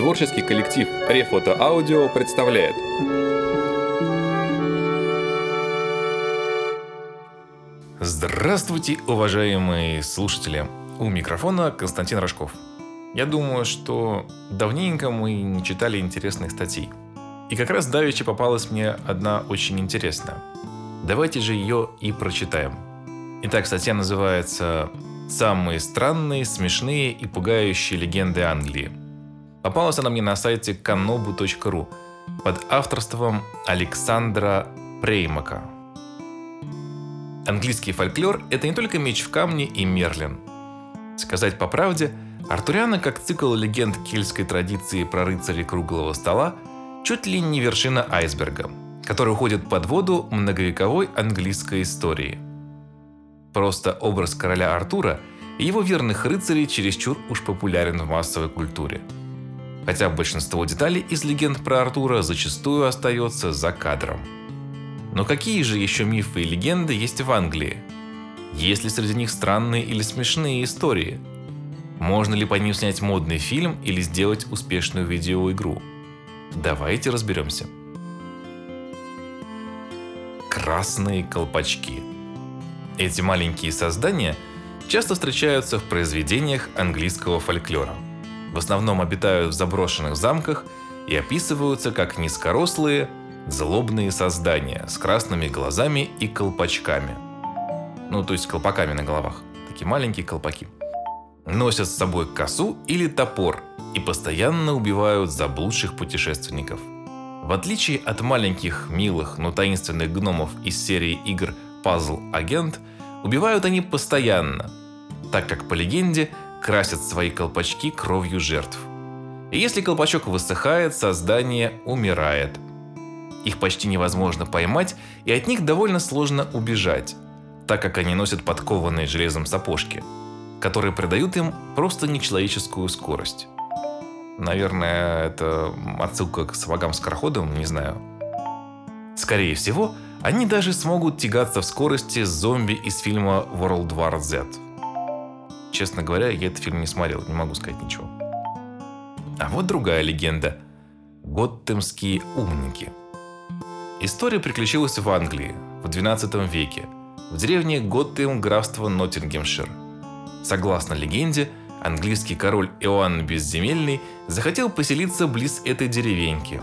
Творческий коллектив Рефото Аудио представляет Здравствуйте, уважаемые слушатели! У микрофона Константин Рожков. Я думаю, что давненько мы не читали интересных статей. И как раз давеча попалась мне одна очень интересная. Давайте же ее и прочитаем. Итак, статья называется «Самые странные, смешные и пугающие легенды Англии». Попалась она мне на сайте kanobu.ru под авторством Александра Преймака. Английский фольклор – это не только меч в камне и Мерлин. Сказать по правде, Артуриана как цикл легенд кельтской традиции про рыцарей круглого стола чуть ли не вершина айсберга, который уходит под воду многовековой английской истории. Просто образ короля Артура и его верных рыцарей чересчур уж популярен в массовой культуре – хотя большинство деталей из легенд про Артура зачастую остается за кадром. Но какие же еще мифы и легенды есть в Англии? Есть ли среди них странные или смешные истории? Можно ли по ним снять модный фильм или сделать успешную видеоигру? Давайте разберемся. Красные колпачки. Эти маленькие создания часто встречаются в произведениях английского фольклора – в основном обитают в заброшенных замках и описываются как низкорослые, злобные создания с красными глазами и колпачками. Ну, то есть колпаками на головах. Такие маленькие колпаки. Носят с собой косу или топор и постоянно убивают заблудших путешественников. В отличие от маленьких, милых, но таинственных гномов из серии игр Puzzle Agent, убивают они постоянно, так как по легенде красят свои колпачки кровью жертв. И если колпачок высыхает, создание умирает. Их почти невозможно поймать, и от них довольно сложно убежать, так как они носят подкованные железом сапожки, которые придают им просто нечеловеческую скорость. Наверное, это отсылка к сапогам-скороходам, не знаю. Скорее всего, они даже смогут тягаться в скорости с зомби из фильма World War Z – Честно говоря, я этот фильм не смотрел, не могу сказать ничего. А вот другая легенда. Готтемские умники. История приключилась в Англии в 12 веке, в деревне Готтем графства Ноттингемшир. Согласно легенде, английский король Иоанн Безземельный захотел поселиться близ этой деревеньки.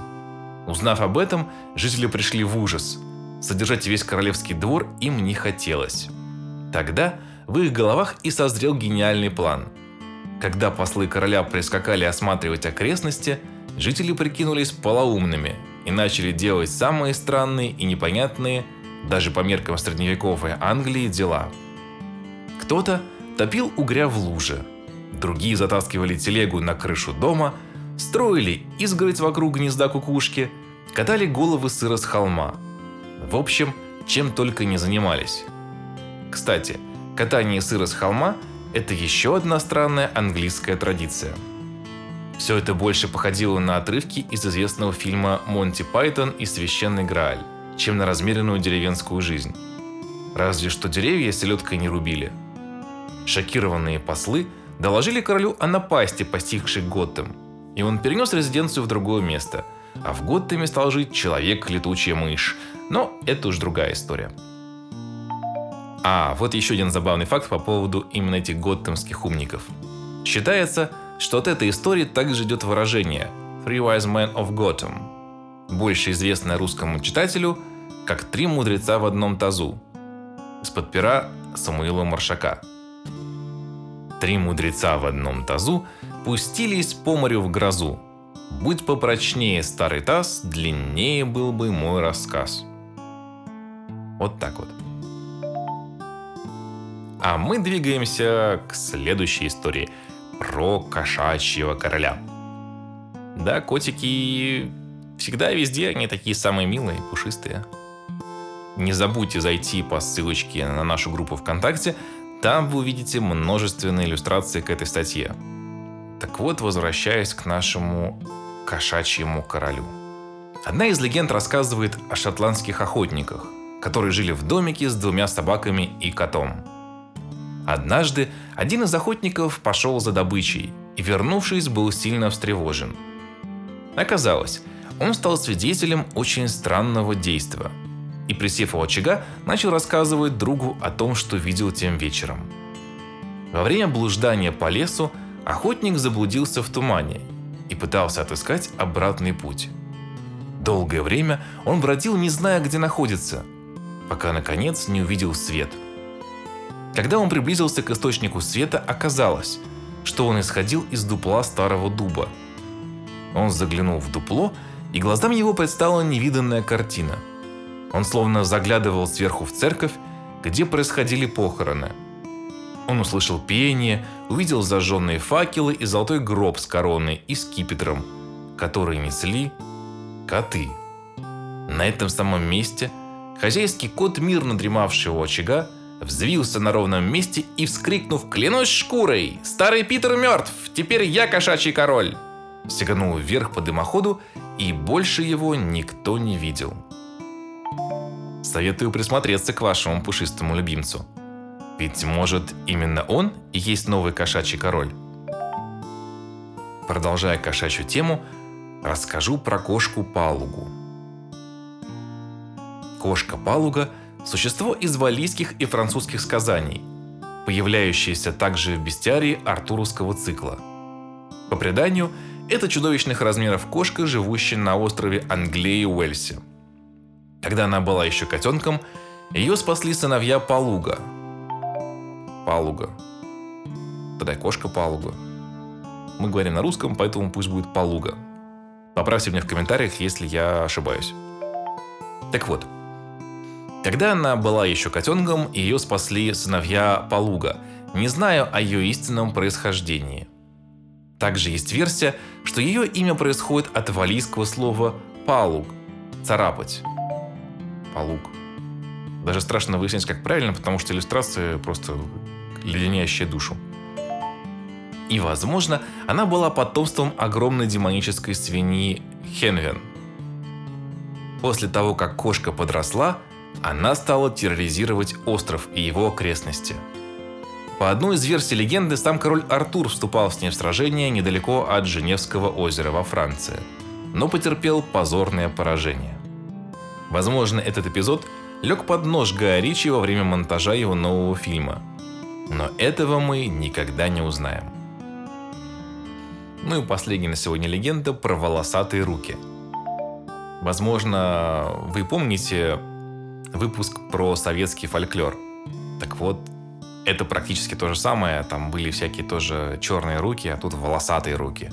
Узнав об этом, жители пришли в ужас. Содержать весь королевский двор им не хотелось. Тогда в их головах и созрел гениальный план. Когда послы короля прискакали осматривать окрестности, жители прикинулись полоумными и начали делать самые странные и непонятные, даже по меркам средневековой Англии, дела. Кто-то топил угря в луже, другие затаскивали телегу на крышу дома, строили изгородь вокруг гнезда кукушки, катали головы сыра с холма. В общем, чем только не занимались. Кстати, Катание сыра с холма – это еще одна странная английская традиция. Все это больше походило на отрывки из известного фильма «Монти Пайтон и священный Грааль», чем на размеренную деревенскую жизнь. Разве что деревья селедкой не рубили. Шокированные послы доложили королю о напасти, постигшей Готэм, и он перенес резиденцию в другое место, а в Готэме стал жить человек-летучая мышь. Но это уж другая история. А, вот еще один забавный факт по поводу именно этих готтемских умников. Считается, что от этой истории также идет выражение «Three Wise Men of Gotham», больше известное русскому читателю как «Три мудреца в одном тазу» из-под пера Самуила Маршака. Три мудреца в одном тазу пустились по морю в грозу. Будь попрочнее старый таз, длиннее был бы мой рассказ. Вот так вот. А мы двигаемся к следующей истории про кошачьего короля. Да, котики всегда везде, они такие самые милые, пушистые. Не забудьте зайти по ссылочке на нашу группу ВКонтакте, там вы увидите множественные иллюстрации к этой статье. Так вот, возвращаясь к нашему кошачьему королю. Одна из легенд рассказывает о шотландских охотниках, которые жили в домике с двумя собаками и котом – Однажды один из охотников пошел за добычей и, вернувшись, был сильно встревожен. Оказалось, он стал свидетелем очень странного действия. И, присев у очага, начал рассказывать другу о том, что видел тем вечером. Во время блуждания по лесу охотник заблудился в тумане и пытался отыскать обратный путь. Долгое время он бродил, не зная, где находится, пока, наконец, не увидел свет. Когда он приблизился к источнику света, оказалось, что он исходил из дупла старого дуба. Он заглянул в дупло, и глазам его предстала невиданная картина. Он словно заглядывал сверху в церковь, где происходили похороны. Он услышал пение, увидел зажженные факелы и золотой гроб с короной и скипетром, которые несли коты. На этом самом месте хозяйский кот, мирно дремавший у очага, взвился на ровном месте и, вскрикнув «Клянусь шкурой! Старый Питер мертв! Теперь я кошачий король!» Сиганул вверх по дымоходу, и больше его никто не видел. Советую присмотреться к вашему пушистому любимцу. Ведь, может, именно он и есть новый кошачий король? Продолжая кошачью тему, расскажу про кошку Палугу. Кошка Палуга – существо из валийских и французских сказаний, появляющееся также в бестиарии артуровского цикла. По преданию, это чудовищных размеров кошка, живущая на острове Англии Уэльсе. Когда она была еще котенком, ее спасли сыновья Палуга. Палуга. Тогда кошка Палуга. Мы говорим на русском, поэтому пусть будет Палуга. Поправьте меня в комментариях, если я ошибаюсь. Так вот, когда она была еще котенком, ее спасли сыновья Палуга, не зная о ее истинном происхождении. Также есть версия, что ее имя происходит от валийского слова «палуг» – «царапать». Палуг. Даже страшно выяснить, как правильно, потому что иллюстрация просто леденящая душу. И, возможно, она была потомством огромной демонической свиньи Хенвен. После того, как кошка подросла, она стала терроризировать остров и его окрестности. По одной из версий легенды, сам король Артур вступал с ней в сражение недалеко от Женевского озера во Франции, но потерпел позорное поражение. Возможно, этот эпизод лег под нож Гая Ричи во время монтажа его нового фильма. Но этого мы никогда не узнаем. Ну и последняя на сегодня легенда про волосатые руки. Возможно, вы помните выпуск про советский фольклор. Так вот, это практически то же самое. Там были всякие тоже черные руки, а тут волосатые руки.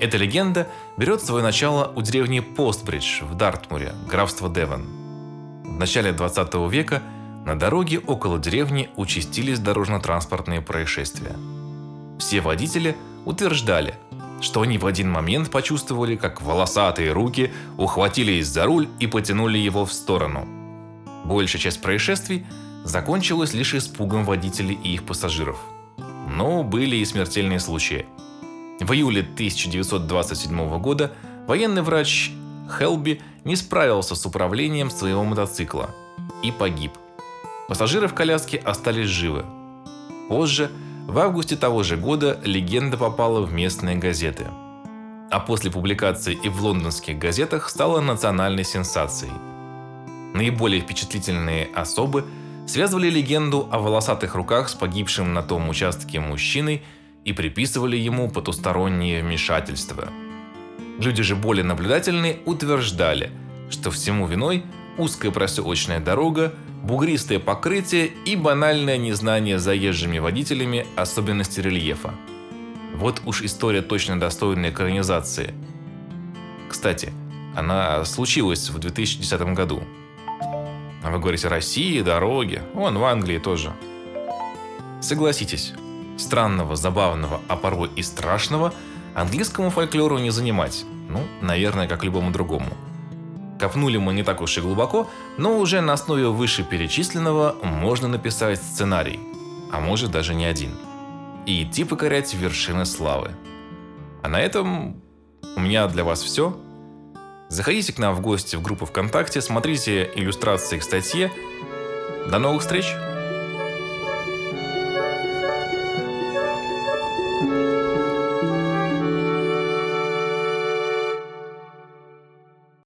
Эта легенда берет свое начало у деревни Постбридж в Дартмуре, графство Девон. В начале 20 века на дороге около деревни участились дорожно-транспортные происшествия – все водители утверждали, что они в один момент почувствовали, как волосатые руки ухватились за руль и потянули его в сторону. Большая часть происшествий закончилась лишь испугом водителей и их пассажиров. Но были и смертельные случаи. В июле 1927 года военный врач Хелби не справился с управлением своего мотоцикла и погиб. Пассажиры в коляске остались живы. Позже в августе того же года легенда попала в местные газеты. А после публикации и в лондонских газетах стала национальной сенсацией. Наиболее впечатлительные особы связывали легенду о волосатых руках с погибшим на том участке мужчиной и приписывали ему потустороннее вмешательство. Люди же более наблюдательные утверждали, что всему виной узкая проселочная дорога, бугристое покрытие и банальное незнание заезжими водителями особенностей рельефа. Вот уж история точно достойная экранизации. Кстати, она случилась в 2010 году. А вы говорите России, дороги, вон в Англии тоже. Согласитесь, странного, забавного, а порой и страшного английскому фольклору не занимать. Ну, наверное, как любому другому – Копнули мы не так уж и глубоко, но уже на основе вышеперечисленного можно написать сценарий, а может даже не один, и идти покорять вершины славы. А на этом у меня для вас все. Заходите к нам в гости в группу ВКонтакте, смотрите иллюстрации к статье. До новых встреч!